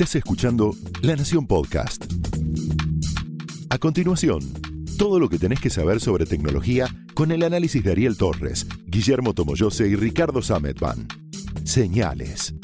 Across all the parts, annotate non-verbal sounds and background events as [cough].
Estás escuchando La Nación Podcast. A continuación, todo lo que tenés que saber sobre tecnología con el análisis de Ariel Torres, Guillermo Tomoyose y Ricardo Sametban. Señales.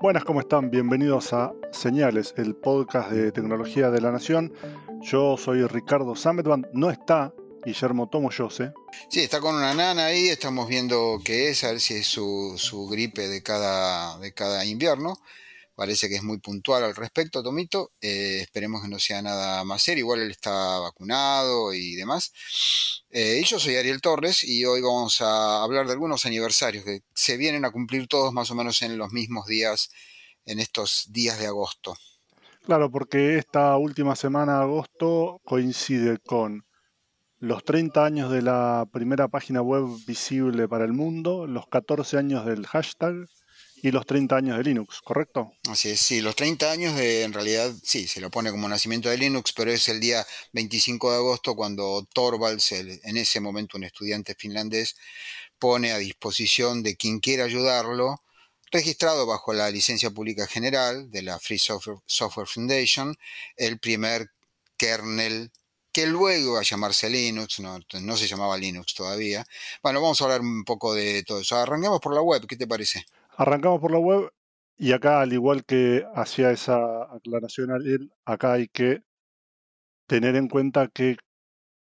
Buenas, ¿cómo están? Bienvenidos a Señales, el podcast de tecnología de la Nación. Yo soy Ricardo Sametban. No está Guillermo Tomoyose. Sí, está con una nana ahí, estamos viendo qué es, a ver si es su, gripe de cada, de cada invierno. Parece que es muy puntual al respecto, Tomito. Eh, esperemos que no sea nada más serio. Igual él está vacunado y demás. Eh, y yo soy Ariel Torres y hoy vamos a hablar de algunos aniversarios que se vienen a cumplir todos más o menos en los mismos días, en estos días de agosto. Claro, porque esta última semana de agosto coincide con los 30 años de la primera página web visible para el mundo, los 14 años del hashtag y los 30 años de Linux, ¿correcto? Así es, sí, los 30 años de, en realidad, sí, se lo pone como nacimiento de Linux, pero es el día 25 de agosto cuando Torvalds, en ese momento un estudiante finlandés, pone a disposición de quien quiera ayudarlo, registrado bajo la licencia pública general de la Free Software, Software Foundation, el primer kernel que luego va a llamarse Linux, no, no, se llamaba Linux todavía. Bueno, vamos a hablar un poco de todo eso. Arranquemos por la web, ¿qué te parece? Arrancamos por la web y acá, al igual que hacía esa aclaración acá hay que tener en cuenta que,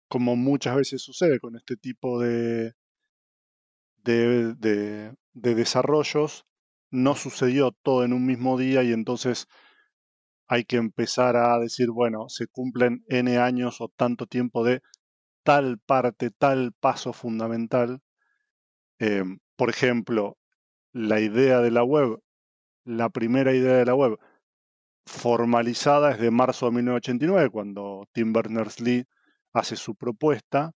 como muchas veces sucede con este tipo de, de, de, de desarrollos, no sucedió todo en un mismo día y entonces hay que empezar a decir, bueno, se cumplen N años o tanto tiempo de tal parte, tal paso fundamental. Em, por ejemplo, la idea de la web, la primera idea de la web formalizada es de marzo de 1989, cuando Tim Berners-Lee hace su propuesta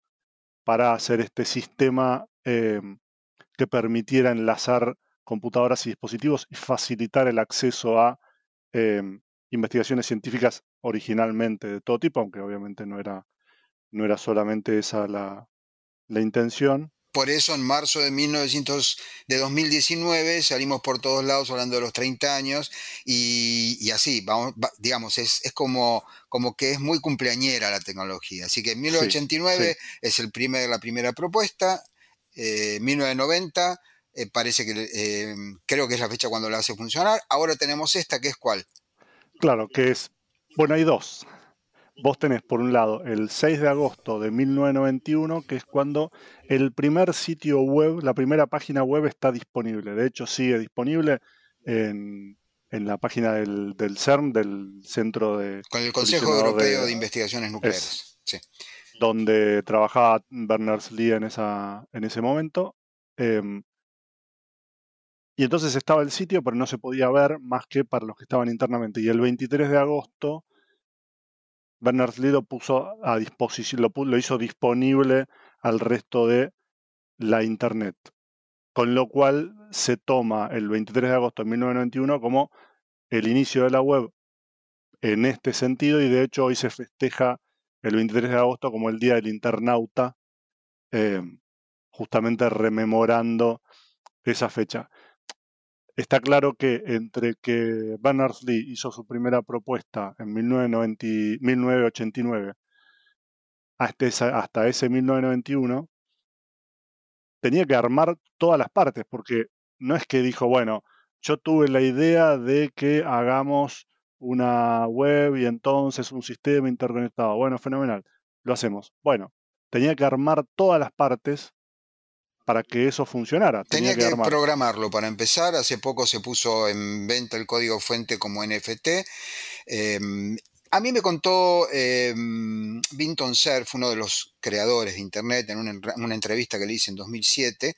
para hacer este sistema em, que permitiera enlazar computadoras y dispositivos y facilitar el acceso a em, investigaciones científicas originalmente de todo tipo, aunque obviamente no era, no era solamente esa la, intención. Por eso en marzo de, 1900, de 2019 salimos por todos lados hablando de los 30 años y, así, vamos, digamos, es, es, como, como que es muy cumpleañera la tecnología. Así que en 1989 es el primer, la primera propuesta, eh, 1990 eh, parece que eh, creo que es la fecha cuando la hace funcionar. Ahora tenemos esta que es cuál? Claro, que es, bueno, hay dos. Vos tenés por un lado el 6 de agosto de 1991, que es cuando el primer sitio web, la primera página web está disponible. De hecho, sigue disponible en, la página del, CERN, del Centro de... Con el Consejo Europeo de, Investigaciones Nucleares. sí. Donde trabajaba Berners-Lee en, esa, en ese momento. Em, y entonces estaba el sitio, pero no se podía ver más que para los que estaban internamente. Y el 23 de agosto, Berners-Lee lo puso a disposición, lo, hizo disponible al resto de la Internet. Con lo cual se toma el 23 de agosto de 1991 como el inicio de la web en este sentido y de hecho hoy se festeja el 23 de agosto como el Día del Internauta, eh, justamente rememorando esa fecha. Está claro que entre que Berners-Lee hizo su primera propuesta en 1989 hasta, hasta ese 1991, tenía que armar todas las partes, porque no es que dijo, bueno, yo tuve la idea de que hagamos una web y entonces un sistema interconectado. Bueno, fenomenal, lo hacemos. Bueno, tenía que armar todas las partes para que eso funcionara. Tenía, que, programarlo para empezar. Hace poco se puso en venta el código fuente como NFT. Em, a mí me contó eh, Vinton Cerf, uno de los creadores de Internet, en una, entrevista que le hice en 2007,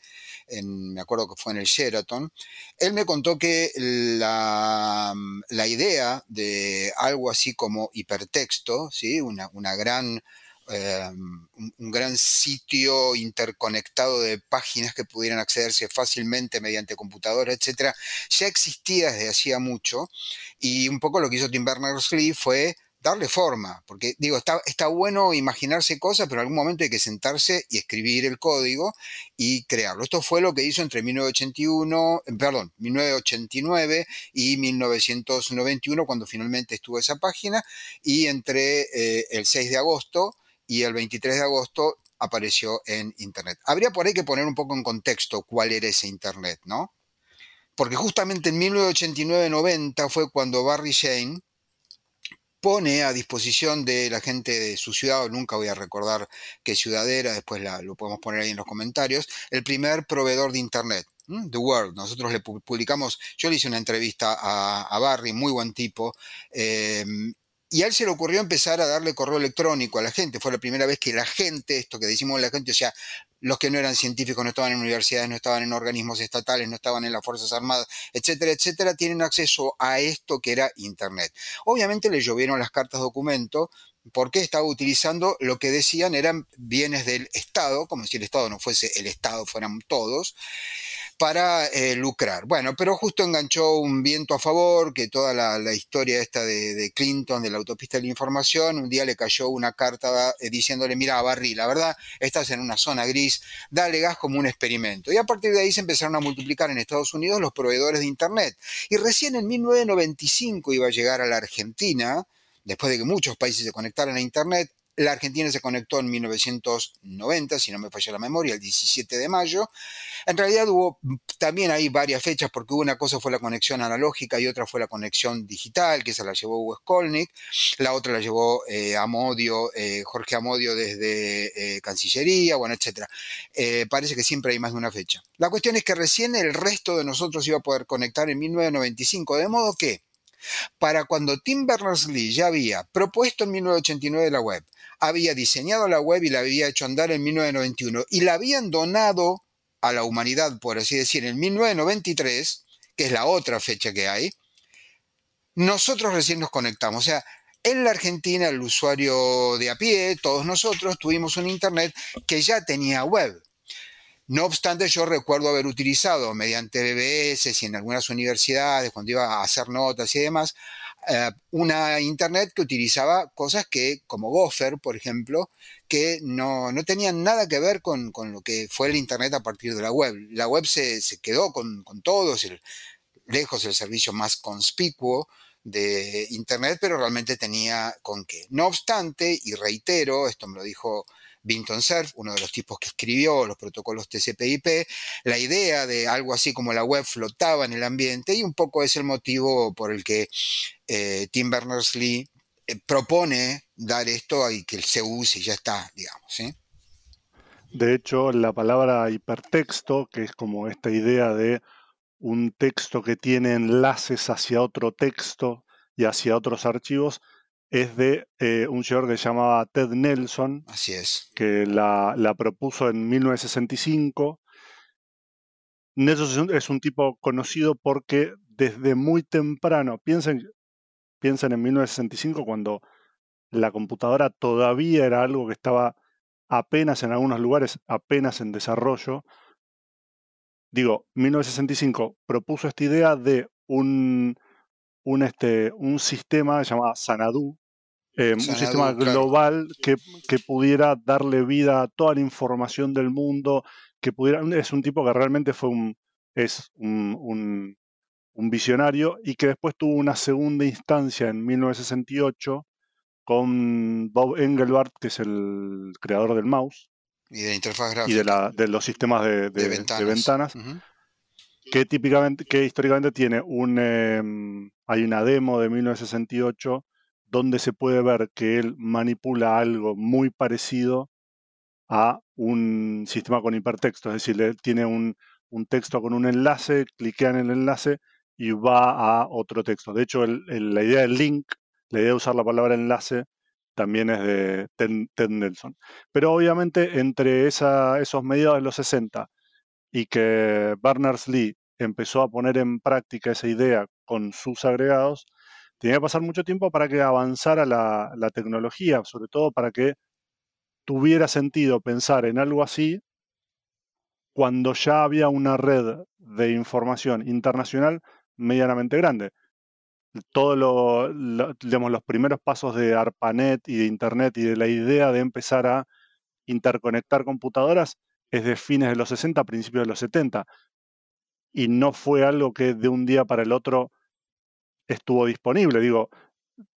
me acuerdo que fue en el Sheraton, él me contó que la, idea de algo así como hipertexto, ¿sí? una, una gran Em, un, gran sitio interconectado de páginas que pudieran accederse fácilmente mediante computadora, etcétera, ya existía desde hacía mucho y un poco lo que hizo Tim Berners-Lee fue darle forma, porque digo, está, está bueno imaginarse cosas, pero en algún momento hay que sentarse y escribir el código y crearlo. Esto fue lo que hizo entre 1981, eh, perdón, 1989 y 1991, cuando finalmente estuvo esa página, y entre eh, el 6 de agosto y el 23 de agosto apareció en Internet. Habría por ahí que poner un poco en contexto cuál era ese Internet, ¿no? Porque justamente en 1989-90 fue cuando Barry Shane, pone a disposición de la gente de su ciudad, nunca voy a recordar qué ciudad era, después lo podemos poner ahí en los comentarios, el primer proveedor de Internet. The World. Nosotros le publicamos, yo le hice una entrevista a, Barry, muy buen tipo, em, y a él se le ocurrió empezar a darle correo electrónico a la gente. Fue la primera vez que la gente, esto que decimos la gente, o sea, los que no eran científicos, no estaban en universidades, no estaban en organismos estatales, no estaban en las Fuerzas Armadas, etcétera, etcétera, tienen acceso a esto que era Internet. Obviamente le llovieron las cartas documento porque estaba utilizando lo que decían eran bienes del Estado, como si el Estado no fuese el Estado, fueran todos, para eh, lucrar. Bueno, pero justo enganchó un viento a favor, que toda la, historia esta de, Clinton, de la autopista de la información, un día le cayó una carta eh, diciéndole, mira, Barry, la verdad, estás en una zona gris, dale gas como un experimento. Y a partir de ahí se empezaron a multiplicar en Estados Unidos los proveedores de Internet. Y recién en 1995 iba a llegar a la Argentina, después de que muchos países se conectaran a Internet, la Argentina se conectó en 1990, si no me falla la memoria, el 17 de mayo. En realidad hubo también hay varias fechas, porque una cosa fue la conexión analógica y otra fue la conexión digital, que esa la llevó Hugo Skolnick. La otra la llevó eh, eh, Jorge Amodio desde eh, Cancillería, bueno, etc. parece que siempre hay más de una fecha. La cuestión es que recién el resto de nosotros iba a poder conectar en 1995, de modo que para cuando Tim Berners-Lee ya había propuesto en 1989 la web, había diseñado la web y la había hecho andar en 1991 y la habían donado a la humanidad, por así decir, en 1993, que es la otra fecha que hay, nosotros recién nos conectamos. O sea, en la Argentina el usuario de a pie, todos nosotros, tuvimos un Internet que ya tenía web. No obstante, yo recuerdo haber utilizado mediante BBS y en algunas universidades, cuando iba a hacer notas y demás, eh, una internet que utilizaba cosas que, como Gopher, por ejemplo, que no, tenían nada que ver con, lo que fue el internet a partir de la web. La web se, quedó con, todos, lejos el servicio más conspicuo de internet, pero realmente tenía con qué. No obstante, y reitero, esto me lo dijo Vinton Cerf, uno de los tipos que escribió los protocolos TCP/IP, la idea de algo así como la web flotaba en el ambiente y un poco es el motivo por el que eh, Tim Berners-Lee eh, propone dar esto y que se use y ya está, digamos. De hecho, la palabra hipertexto, que es como esta idea de un texto que tiene enlaces hacia otro texto y hacia otros archivos, es de eh, un señor que se llamaba Ted Nelson. Así es. Que la, propuso en 1965. Nelson es un, tipo conocido porque desde muy temprano, piensen, piensen en 1965 cuando la computadora todavía era algo que estaba apenas en algunos lugares, apenas en desarrollo. Digo, 1965 propuso esta idea de un, un, este, un sistema llamado Sanadu, eh, un sistema global que, pudiera darle vida a toda la información del mundo, que pudiera, es un tipo que realmente fue un, es un, visionario y que después tuvo una segunda instancia en 1968 con Bob Engelbart, que es el creador del mouse. Y de interfaz gráfica. Y de, la, de los sistemas de, ventanas que típicamente, que históricamente tiene un, em, hay una demo de 1968 donde se puede ver que él manipula algo muy parecido a un sistema con hipertexto, es decir, tiene un, texto con un enlace, cliquean en el enlace y va a otro texto. De hecho, la idea del link, la idea de usar la palabra enlace, también es de Ted, Nelson. Pero obviamente entre esos mediados de los 60 y que Berners-Lee empezó a poner en práctica esa idea con sus agregados, tenía que pasar mucho tiempo para que avanzara la, tecnología, sobre todo para que tuviera sentido pensar en algo así cuando ya había una red de información internacional medianamente grande. todos lo, los primeros pasos de ARPANET y de Internet y de la idea de empezar a interconectar computadoras es de fines de los 60, principios de los 70. Y no fue algo que de un día para el otro estuvo disponible. Digo,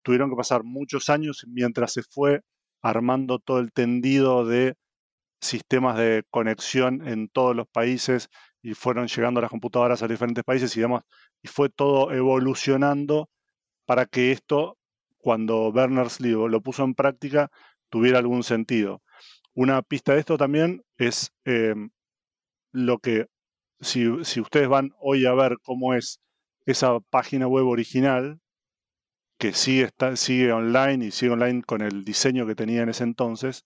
tuvieron que pasar muchos años mientras se fue armando todo el tendido de sistemas de conexión en todos los países y fueron llegando las computadoras a diferentes países y demás. Y fue todo evolucionando para que esto, cuando Berners-Lee lo puso en práctica, tuviera algún sentido. Una pista de esto también es em, lo que, si, ustedes van hoy a ver cómo es esa página web original, que sigue, está, sigue online y sigue online con el diseño que tenía en ese entonces,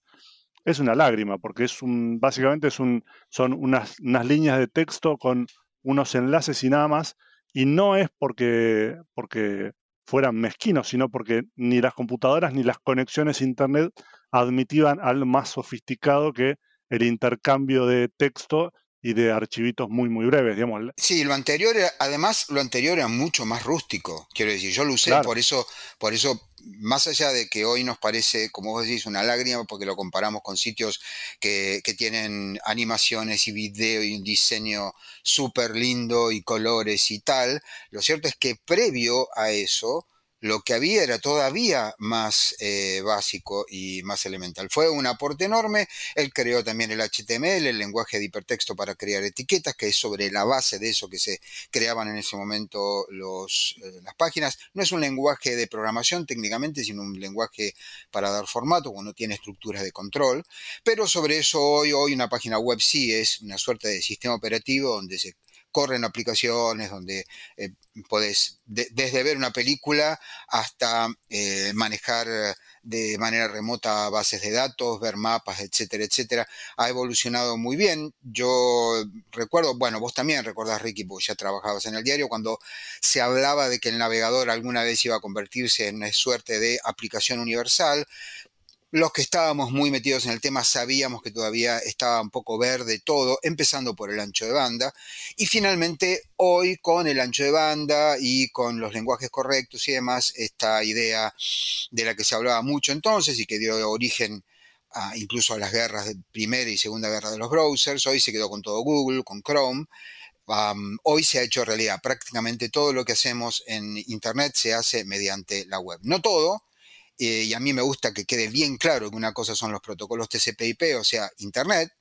es una lágrima, porque es un, básicamente es un, son unas, unas líneas de texto con unos enlaces y nada más, y no es porque, porque fueran mezquinos, sino porque ni las computadoras ni las conexiones a Internet admitían algo más sofisticado que el intercambio de texto y de archivitos muy, muy breves, digamos. Sí, lo anterior, además, lo anterior era mucho más rústico, quiero decir, yo lo usé, por eso, por eso, más allá de que hoy nos parece, como vos decís, una lágrima, porque lo comparamos con sitios que, que tienen animaciones y video y un diseño súper lindo y colores y tal, lo cierto es que previo a eso, lo que había era todavía más eh, básico y más elemental. Fue un aporte enorme. Él creó también el HTML, el lenguaje de hipertexto para crear etiquetas, que es sobre la base de eso que se creaban en ese momento eh, las páginas. No es un lenguaje de programación técnicamente, sino un lenguaje para dar formato, cuando tiene estructuras de control. Pero sobre eso hoy, hoy una página web sí es una suerte de sistema operativo donde se corren aplicaciones donde eh, podés, desde ver una película hasta eh, manejar de manera remota bases de datos, ver mapas, etcétera, etcétera, ha evolucionado muy bien. Yo recuerdo, bueno, vos también recordás, Ricky, porque ya trabajabas en el diario, cuando se hablaba de que el navegador alguna vez iba a convertirse en una suerte de aplicación universal, los que estábamos muy metidos en el tema sabíamos que todavía estaba un poco verde todo, empezando por el ancho de banda. Y finalmente, hoy con el ancho de banda y con los lenguajes correctos y demás, esta idea de la que se hablaba mucho entonces y que dio origen a, incluso a las guerras de primera y segunda guerra de los browsers, hoy se quedó con todo Google, con Chrome. hoy se ha hecho realidad. Prácticamente todo lo que hacemos en Internet se hace mediante la web. No todo, eh, y a mí me gusta que quede bien claro que una cosa son los protocolos TCP/IP, o sea, Internet,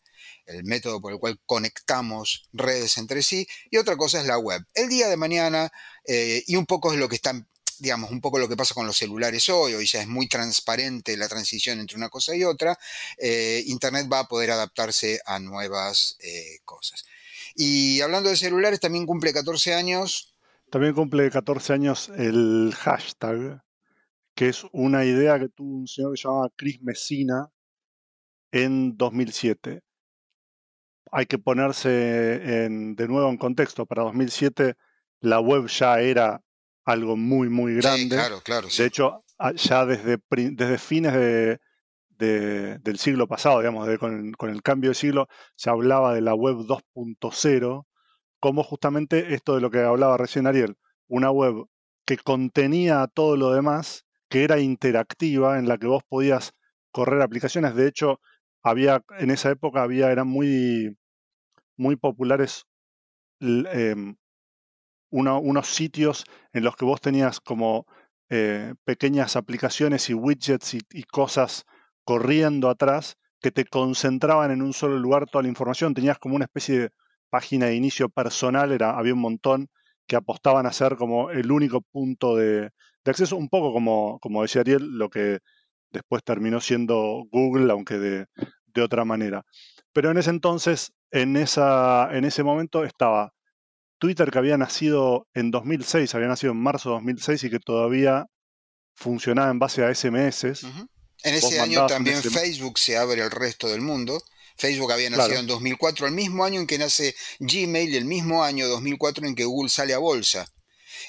el método por el cual conectamos redes entre sí, y otra cosa es la web. El día de mañana, eh, y un poco es lo que están digamos, un poco lo que pasa con los celulares hoy, hoy ya es muy transparente la transición entre una cosa y otra, eh, Internet va a poder adaptarse a nuevas cosas. Y hablando de celulares, también cumple 14 años. También cumple 14 años el hashtag que es una idea que tuvo un señor que se llamaba Chris Messina en 2007. Hay que ponerse de nuevo en contexto. Para 2007 la web ya era algo muy, muy grande. claro, claro. De hecho, ya desde, desde fines del siglo pasado, digamos, con, con, el cambio de siglo, se hablaba de la web 2.0 como justamente esto de lo que hablaba recién Ariel, una web que contenía todo lo demás que era interactiva, en la que vos podías correr aplicaciones. De hecho, había, en esa época había, eran muy, muy populares em, unos sitios en los que vos tenías como eh, pequeñas aplicaciones y widgets y, cosas corriendo atrás que te concentraban en un solo lugar toda la información. Tenías como una especie de página de inicio personal, era, había un montón que apostaban a ser como el único punto de, de acceso, un poco como, como decía Ariel, lo que después terminó siendo Google, aunque de, otra manera. Pero en ese entonces, en, esa, en ese momento estaba Twitter que había nacido en 2006, había nacido en marzo de 2006 y que todavía funcionaba en base a SMS. En ese año también Facebook se abre al resto del mundo. Facebook había nacido en 2004, el mismo año en que nace Gmail el mismo año 2004 en que Google sale a bolsa.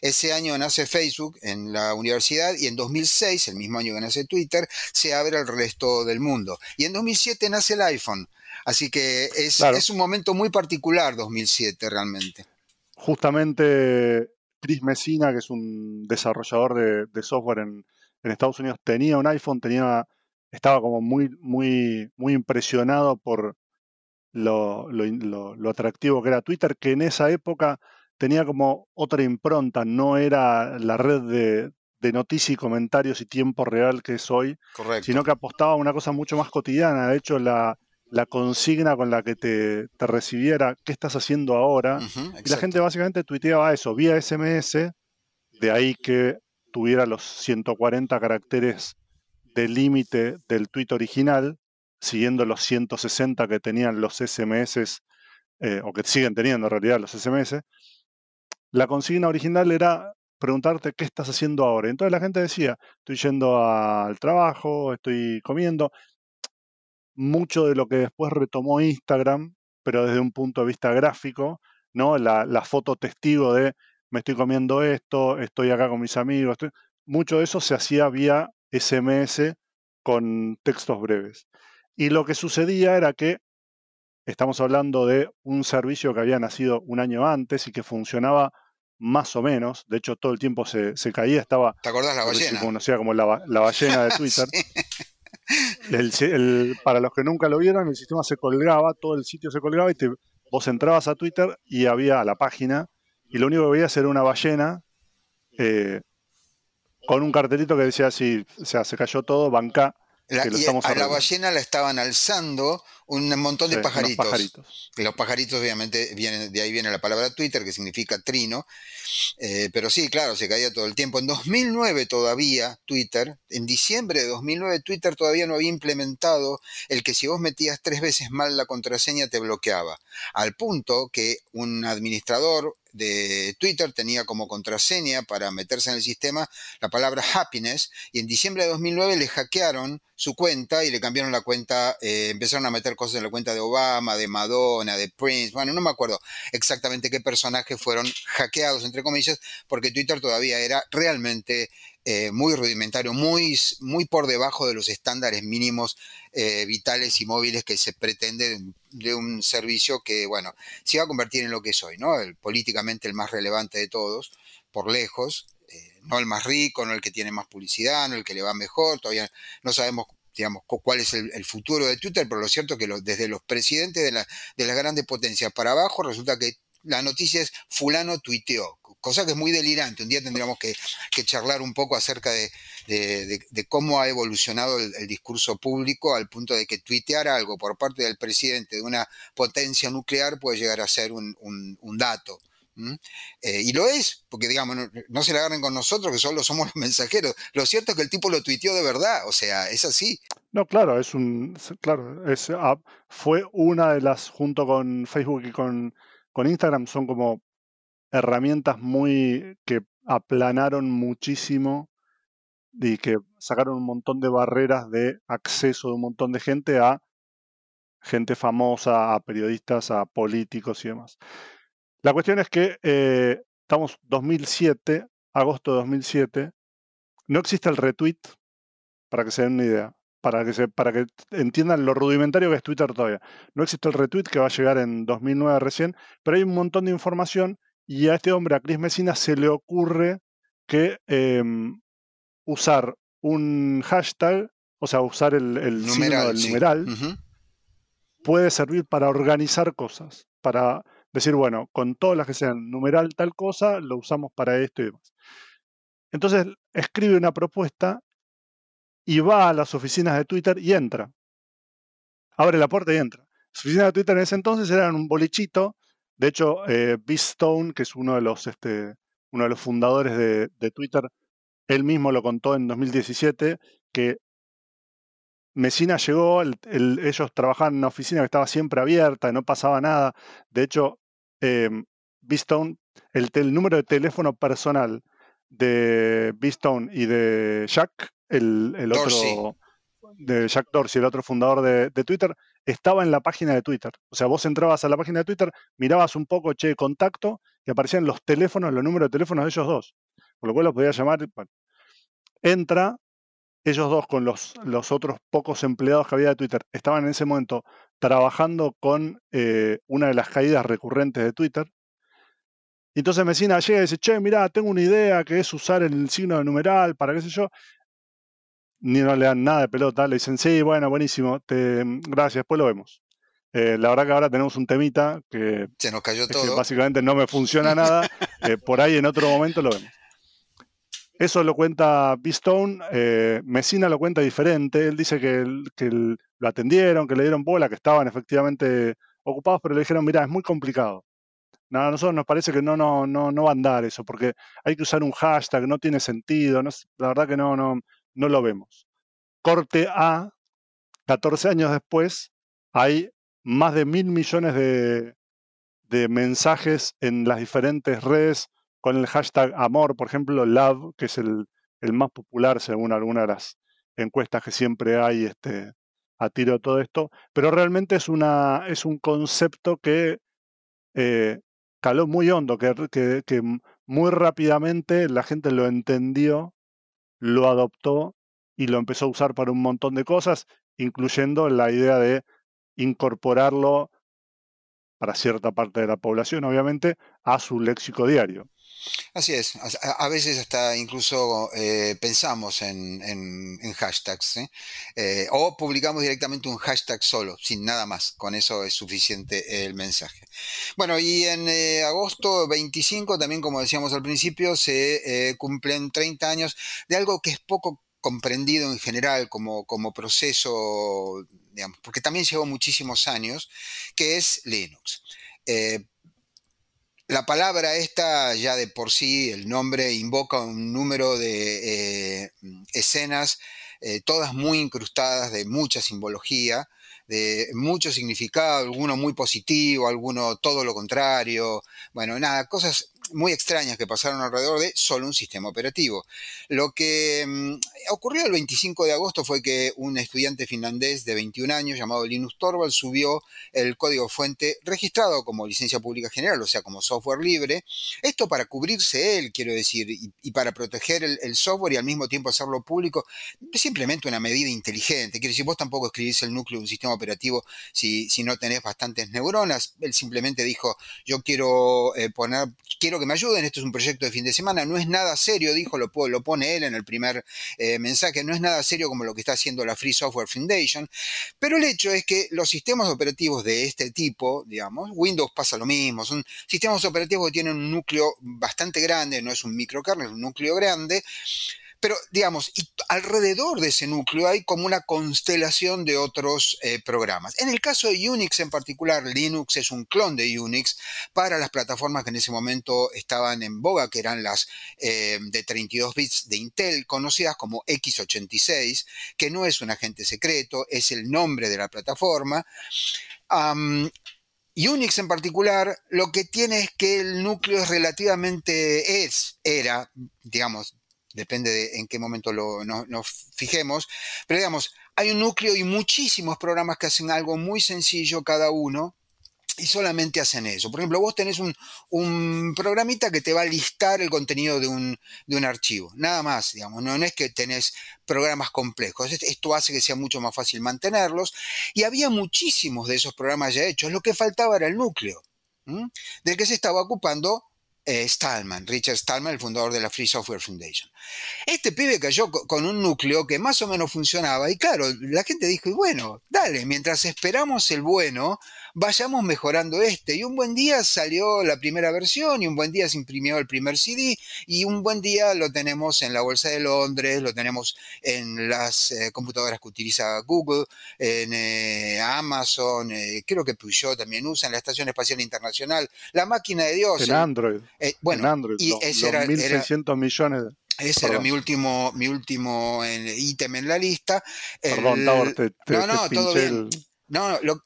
Ese año nace Facebook en la universidad y en 2006, el mismo año que nace Twitter, se abre al resto del mundo. Y en 2007 nace el iPhone. Así que es, es un momento muy particular 2007 realmente. Justamente, Chris Messina, que es un desarrollador de, software en, Estados Unidos, tenía un iPhone, tenía, estaba como muy, muy, muy impresionado por lo, lo, atractivo que era Twitter, que en esa época tenía como otra impronta, no era la red de, de noticias y comentarios y tiempo real que es hoy, sino que apostaba a una cosa mucho más cotidiana. De hecho, la, la consigna con la que te, te recibiera, ¿qué estás haciendo ahora? y la gente básicamente tuiteaba eso, vía SMS, de ahí que tuviera los 140 caracteres de límite del tweet original, siguiendo los 160 que tenían los SMS, eh, o que siguen teniendo en realidad los SMS. La consigna original era preguntarte qué estás haciendo ahora. Entonces la gente decía, estoy yendo al trabajo, estoy comiendo. Mucho de lo que después retomó Instagram, pero desde un punto de vista gráfico, ¿no? La, foto testigo de me estoy comiendo esto, estoy acá con mis amigos. Mucho de eso se hacía vía SMS con textos breves. Y lo que sucedía era que estamos hablando de un servicio que había nacido un año antes y que funcionaba más o menos. De hecho, todo el tiempo se, caía. Estaba. ¿Te acordás la ballena? Conocida como la, ballena de [laughs] Twitter. para los que nunca lo vieron, el sistema se colgaba, todo el sitio se colgaba y te, vos entrabas a Twitter y había la página y lo único que veías era una ballena eh, con un cartelito que decía así, o sea, se cayó todo, banca. a la ballena la estaban alzando un montón de pajaritos. Los pajaritos, obviamente, vienen, de ahí viene la palabra Twitter, que significa trino. Eh, pero sí, claro, se caía todo el tiempo. En 2009 todavía Twitter, en diciembre de 2009 Twitter todavía no había implementado el que si vos metías tres veces mal la contraseña te bloqueaba. Al punto que un administrador de Twitter tenía como contraseña para meterse en el sistema la palabra happiness y en diciembre de 2009 le hackearon su cuenta y le cambiaron la cuenta, eh, empezaron a meter cosas en la cuenta de Obama, de Madonna, de Prince, bueno, no me acuerdo exactamente qué personajes fueron hackeados, entre comillas, porque Twitter todavía era realmente eh, muy rudimentario, muy, muy por debajo de los estándares mínimos eh, vitales y móviles que se pretende de, un servicio que, bueno, se va a convertir en lo que es hoy, ¿no? El, políticamente el más relevante de todos, por lejos, no el más rico, no el que tiene más publicidad, no el que le va mejor, todavía no sabemos digamos, cuál es el, futuro de Twitter, pero lo cierto es que desde los presidentes de, la, de las grandes potencias para abajo resulta que la noticia es fulano tuiteó, cosa que es muy delirante. Un día tendríamos que, charlar un poco acerca de, cómo ha evolucionado el, discurso público al punto de que tuitear algo por parte del presidente de una potencia nuclear puede llegar a ser un, un dato. Eh, y lo es, porque digamos, no, se la agarren con nosotros, que solo somos [laughs] los mensajeros. Lo cierto es que el tipo lo tuiteó de verdad, o sea, es así. No, claro, es un, claro, es, ah, fue una de las, junto con Facebook y con, con Instagram, son como herramientas muy que aplanaron muchísimo y que sacaron un montón de barreras de acceso de un montón de gente a gente famosa, a periodistas, a políticos y demás. La cuestión es que eh, estamos 2007, agosto de 2007, no existe el retweet, para que se den una idea, para que, se, para que entiendan lo rudimentario que es Twitter todavía. No existe el retweet que va a llegar en 2009 recién, pero hay un montón de información y a este hombre, a Chris Messina, se le ocurre que em, usar un hashtag, o sea, usar el, el numeral, del numeral, puede servir para organizar cosas, para Decir, bueno, con todas las que sean numeral tal cosa, lo usamos para esto y demás. Entonces escribe una propuesta y va a las oficinas de Twitter y entra. Abre la puerta y entra. Las oficinas de Twitter en ese entonces eran un bolichito. De hecho, eh, Stone, que es uno de los, este, uno de los fundadores de, Twitter, él mismo lo contó en 2017, que Messina llegó, ellos trabajaban en una oficina que estaba siempre abierta, no pasaba nada. De hecho, eh, el, número de teléfono personal de Beastone y de Jack, el, otro de Jack Dorsey, el otro fundador de, Twitter, estaba en la página de Twitter. O sea, vos entrabas a la página de Twitter, mirabas un poco, che, contacto, y aparecían los teléfonos, los números de teléfonos de ellos dos. Por lo cual los podías llamar. entra, ellos dos con los, los otros pocos empleados que había de Twitter, estaban en ese momento trabajando con eh, una de las caídas recurrentes de Twitter. Y entonces Mesina llega y dice, che, mirá, tengo una idea que es usar el signo de numeral para qué sé yo. Ni no le dan nada de pelota, le dicen, sí, bueno, buenísimo, te, gracias, después lo vemos. Eh, la verdad que ahora tenemos un temita que, Se nos cayó todo. básicamente no me funciona nada. [laughs] Eh, por ahí en otro momento lo vemos. Eso lo cuenta B-Stone. Eh, Messina lo cuenta diferente. Él dice que, lo atendieron, que le dieron bola, que estaban efectivamente ocupados, pero le dijeron, mira, es muy complicado. a nosotros nos parece que no, no, no, no va a andar eso, porque hay que usar un hashtag, no tiene sentido. No, la verdad que no, no, no lo vemos. Corte A, 14 años después, hay más de mil millones de mensajes en las diferentes redes con el hashtag amor, por ejemplo, love, que es el, más popular según algunas de las encuestas que siempre hay este, a tiro de todo esto, pero realmente es, una, es un concepto que eh, caló muy hondo, que, que, muy rápidamente la gente lo entendió, lo adoptó y lo empezó a usar para un montón de cosas, incluyendo la idea de incorporarlo para cierta parte de la población, obviamente, a su léxico diario. Así es, a, veces hasta incluso eh, pensamos en, hashtags eh, o publicamos directamente un hashtag solo, sin nada más, con eso es suficiente el mensaje. Bueno, y en eh, agosto 25, también como decíamos al principio, se cumplen 30 años de algo que es poco comprendido en general como, como proceso, digamos, porque también llevó muchísimos años, que es Linux. La palabra esta ya de por sí, el nombre invoca un número de eh, escenas, eh, todas muy incrustadas de mucha simbología, de mucho significado, alguno muy positivo, alguno todo lo contrario, bueno, nada, cosas muy extrañas que pasaron alrededor de solo un sistema operativo. Lo que mm, ocurrió el 25 de agosto fue que un estudiante finlandés de 21 años llamado Linus Torvald subió el código fuente registrado como licencia pública general, o sea, como software libre. Esto para cubrirse él, quiero decir, y, para proteger el, software y al mismo tiempo hacerlo público, simplemente una medida inteligente. Quiero decir, vos tampoco escribís el núcleo de un sistema operativo si, si no tenés bastantes neuronas. Él simplemente dijo, yo quiero eh, poner, quiero que me ayuden, esto es un proyecto de fin de semana, no es nada serio, dijo, lo, lo pone él en el primer eh, mensaje, no es nada serio como lo que está haciendo la Free Software Foundation, pero el hecho es que los sistemas operativos de este tipo, digamos, Windows pasa lo mismo, son sistemas operativos que tienen un núcleo bastante grande, no es un microkernel, es un núcleo grande, pero, digamos, alrededor de ese núcleo hay como una constelación de otros eh, programas. En el caso de Unix en particular, Linux es un clon de Unix para las plataformas que en ese momento estaban en boga, que eran las eh, de 32 bits de Intel, conocidas como x86, que no es un agente secreto, es el nombre de la plataforma. Unix en particular, lo que tiene es que el núcleo es relativamente, es, era, digamos, depende de en qué momento lo, nos fijemos, pero digamos, hay un núcleo y muchísimos programas que hacen algo muy sencillo cada uno, y solamente hacen eso. Por ejemplo, vos tenés un, programita que te va a listar el contenido de un, archivo, nada más, digamos, no, es que tenés programas complejos, esto hace que sea mucho más fácil mantenerlos, y había muchísimos de esos programas ya hechos, lo que faltaba era el núcleo, del que se estaba ocupando eh, Stallman, Richard Stallman, el fundador de la Free Software Foundation. Este pibe cayó con un núcleo que más o menos funcionaba y claro, la gente dijo, y bueno, dale, mientras esperamos el bueno, vayamos mejorando este. Y un buen día salió la primera versión y un buen día se imprimió el primer CD y un buen día lo tenemos en la Bolsa de Londres, lo tenemos en las eh, computadoras que utiliza Google, en eh, Amazon, creo que Peugeot también usa, en la Estación Espacial Internacional, la máquina de Dios. En Android. Bueno, en Android, y ese era, 1.600 millones de... Ese era mi último, mi último ítem en la lista. Perdón, te, no, no, todo bien. No, lo,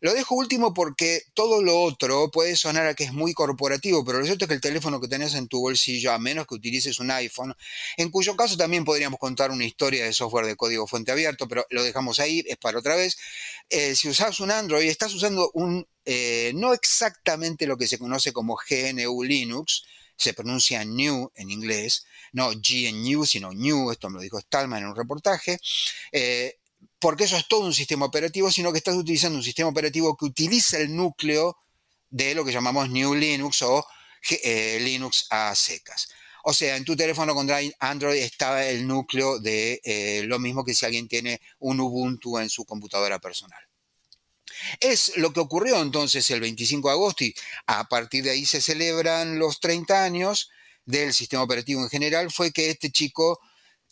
lo dejo último porque todo lo otro puede sonar a que es muy corporativo, pero lo cierto es que el teléfono que tenés en tu bolsillo, a menos que utilices un iPhone, en cuyo caso también podríamos contar una historia de software de código fuente abierto, pero lo dejamos ahí, es para otra vez. Eh, si usas un Android, estás usando un, eh, no exactamente lo que se conoce como GNU Linux, se pronuncia New en inglés, no GNU, sino New, esto me lo dijo Stallman en un reportaje. Eh, porque eso es todo un sistema operativo, sino que estás utilizando un sistema operativo que utiliza el núcleo de lo que llamamos New Linux o eh, Linux a secas. O sea, en tu teléfono con Android estaba el núcleo de eh, lo mismo que si alguien tiene un Ubuntu en su computadora personal. Es lo que ocurrió entonces el 25 de agosto y a partir de ahí se celebran los 30 años del sistema operativo en general, fue que este chico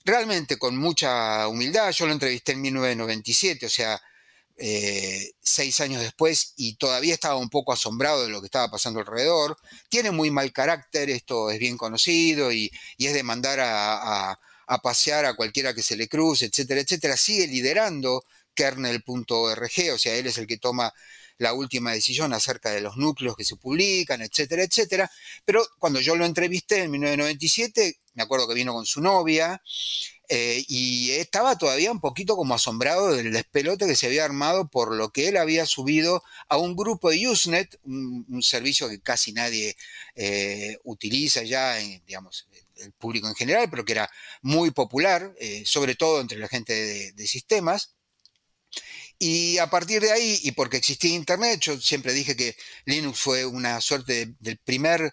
realmente con mucha humildad, yo lo entrevisté en 1997, o sea, eh, seis años después y todavía estaba un poco asombrado de lo que estaba pasando alrededor. Tiene muy mal carácter, esto es bien conocido y, es de mandar a, pasear a cualquiera que se le cruce, etcétera, etcétera. Sigue liderando kernel.org, o sea, él es el que toma la última decisión acerca de los núcleos que se publican, etcétera, etcétera. Pero cuando yo lo entrevisté en 1997, me acuerdo que vino con su novia eh, y estaba todavía un poquito como asombrado del despelote que se había armado por lo que él había subido a un grupo de Usenet, un, servicio que casi nadie eh, utiliza ya, en, digamos, el público en general, pero que era muy popular, eh, sobre todo entre la gente de, sistemas. Y a partir de ahí, y porque existía Internet, yo siempre dije que Linux fue una suerte del primer,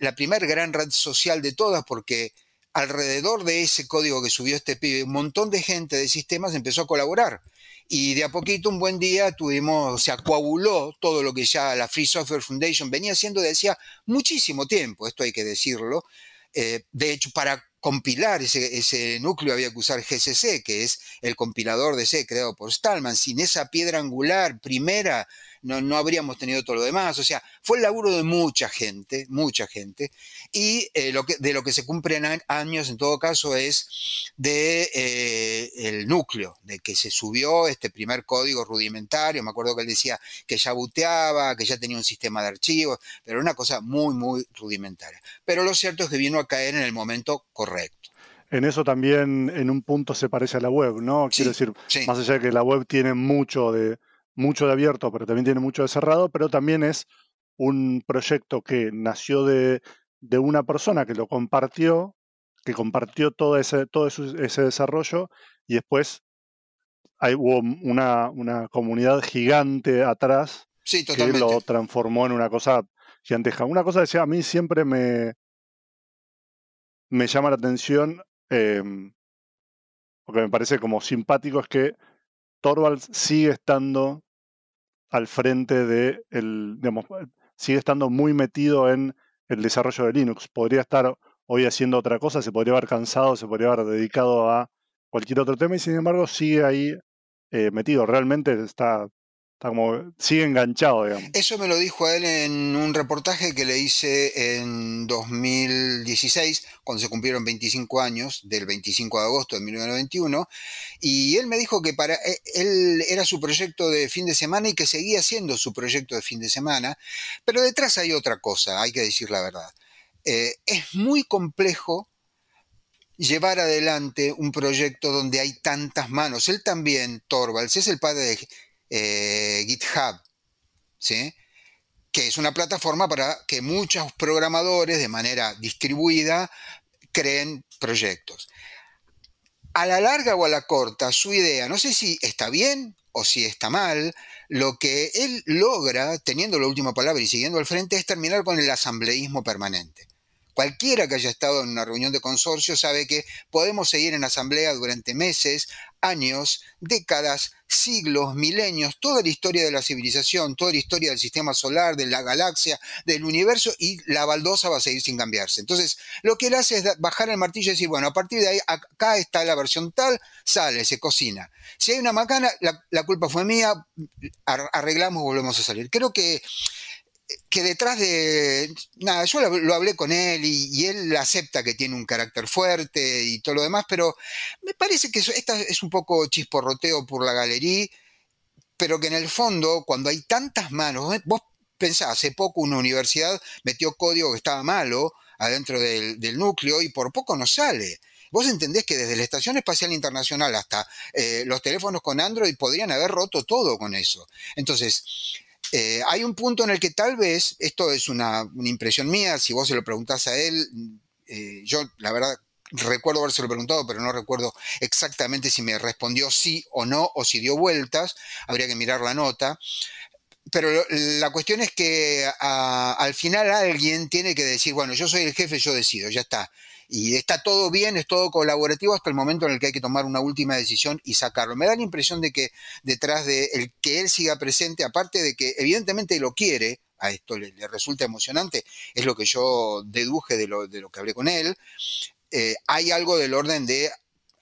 la primera gran red social de todas, porque alrededor de ese código que subió este pibe, un montón de gente de sistemas empezó a colaborar. Y de a poquito, un buen día, tuvimos, se coaguló todo lo que ya la Free Software Foundation venía haciendo desde hacía muchísimo tiempo, esto hay que decirlo. Eh, de hecho, para compilar ese, ese, núcleo había que usar GCC, que es el compilador de C creado por Stallman. Sin esa piedra angular primera no, habríamos tenido todo lo demás. O sea, fue el laburo de mucha gente, mucha gente. Y eh, lo que, de lo que se cumplen años, en todo caso, es de eh, el núcleo, de que se subió este primer código rudimentario. Me acuerdo que él decía que ya buteaba, que ya tenía un sistema de archivos, pero era una cosa muy, muy rudimentaria. Pero lo cierto es que vino a caer en el momento correcto. En eso también en un punto se parece a la web, ¿no? Quiero decir, más allá de que la web tiene mucho de, mucho de abierto, pero también tiene mucho de cerrado, pero también es un proyecto que nació de, una persona que lo compartió, que compartió todo ese, todo ese desarrollo y después hay, hubo una, comunidad gigante atrás que lo transformó en una cosa gigantesca. Una cosa que a mí siempre me, me llama la atención, eh, porque me parece como simpático, es que Torvalds sigue estando al frente de el, digamos, sigue estando muy metido en el desarrollo de Linux. Podría estar hoy haciendo otra cosa, se podría haber cansado, se podría haber dedicado a cualquier otro tema y sin embargo sigue ahí eh, metido. Realmente está como, sigue enganchado, digamos. Eso me lo dijo a él en un reportaje que le hice en 2016, cuando se cumplieron 25 años, del 25 de agosto de 1991, y él me dijo que para e, él era su proyecto de fin de semana y que seguía siendo su proyecto de fin de semana, pero detrás hay otra cosa, hay que decir la verdad. Eh, es muy complejo llevar adelante un proyecto donde hay tantas manos. Él también, Torvalds, es el padre de eh, GitHub, ¿sí? que es una plataforma para que muchos programadores de manera distribuida creen proyectos. A la larga o a la corta, su idea, no sé si está bien o si está mal, lo que él logra, teniendo la última palabra y siguiendo al frente, es terminar con el asambleísmo permanente. Cualquiera que haya estado en una reunión de consorcio sabe que podemos seguir en asamblea durante meses, años, décadas, siglos, milenios, toda la historia de la civilización, toda la historia del sistema solar, de la galaxia, del universo, y la baldosa va a seguir sin cambiarse. Entonces, lo que él hace es bajar el martillo y decir, bueno, a partir de ahí, acá está la versión tal, sale, se cocina. Si hay una macana, la, la culpa fue mía, arreglamos, volvemos a salir. Creo que que detrás de. Nada, yo lo, hablé con él y, él acepta que tiene un carácter fuerte y todo lo demás, pero me parece que esta es un poco chisporroteo por la galería, pero que en el fondo, cuando hay tantas manos, vos pensás, hace poco una universidad metió código que estaba malo adentro del, núcleo y por poco no sale. Vos entendés que desde la Estación Espacial Internacional hasta eh, los teléfonos con Android podrían haber roto todo con eso. Entonces, eh, hay un punto en el que tal vez, esto es una, impresión mía, si vos se lo preguntás a él, eh, yo la verdad recuerdo habérselo preguntado, pero no recuerdo exactamente si me respondió sí o no, o si dio vueltas, habría que mirar la nota. Pero la cuestión es que al final alguien tiene que decir, bueno, yo soy el jefe, yo decido, ya está. Y está todo bien, es todo colaborativo hasta el momento en el que hay que tomar una última decisión y sacarlo. Me da la impresión de que detrás de el que él siga presente, aparte de que evidentemente lo quiere, a esto le, resulta emocionante, es lo que yo deduje de lo, de lo que hablé con él, eh, hay algo del orden de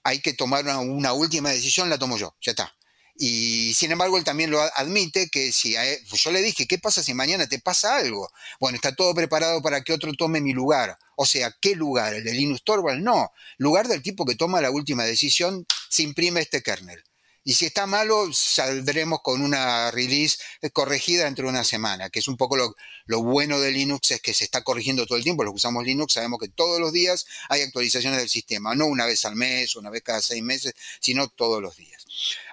hay que tomar una última decisión, la tomo yo, ya está. Y sin embargo, él también lo admite que si pues yo le dije, ¿qué pasa si mañana te pasa algo? Bueno, está todo preparado para que otro tome mi lugar. O sea, ¿qué lugar? ¿El de Linus Torvald? No, lugar del tipo que toma la última decisión, se imprime este kernel. Y si está malo, saldremos con una release corregida dentro de una semana, que es un poco lo, bueno de Linux, es que se está corrigiendo todo el tiempo. Los que usamos Linux sabemos que todos los días hay actualizaciones del sistema, no una vez al mes, una vez cada seis meses, sino todos los días.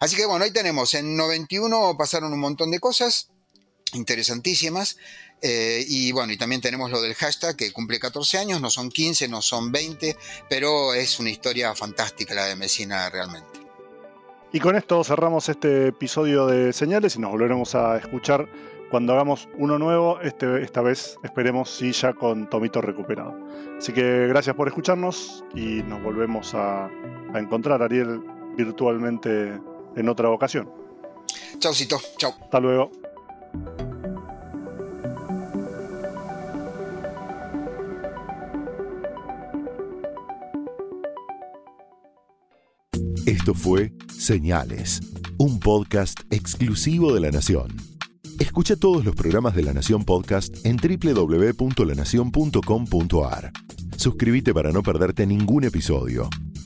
Así que bueno, ahí tenemos, en 91 pasaron un montón de cosas interesantísimas. Eh, y bueno, y también tenemos lo del hashtag que cumple 14 años, no son 15, no son 20, pero es una historia fantástica la de Mesina realmente. Y con esto cerramos este episodio de Señales y nos volveremos a escuchar cuando hagamos uno nuevo, este, esta vez esperemos si ya con Tomito recuperado. Así que gracias por escucharnos y nos volvemos a, encontrar, Ariel, virtualmente en otra ocasión. Chaucito, chau. Hasta luego. Esto fue Señales, un podcast exclusivo de La Nación. Escucha todos los programas de La Nación Podcast en www.lanacion.com.ar. Suscríbete para no perderte ningún episodio.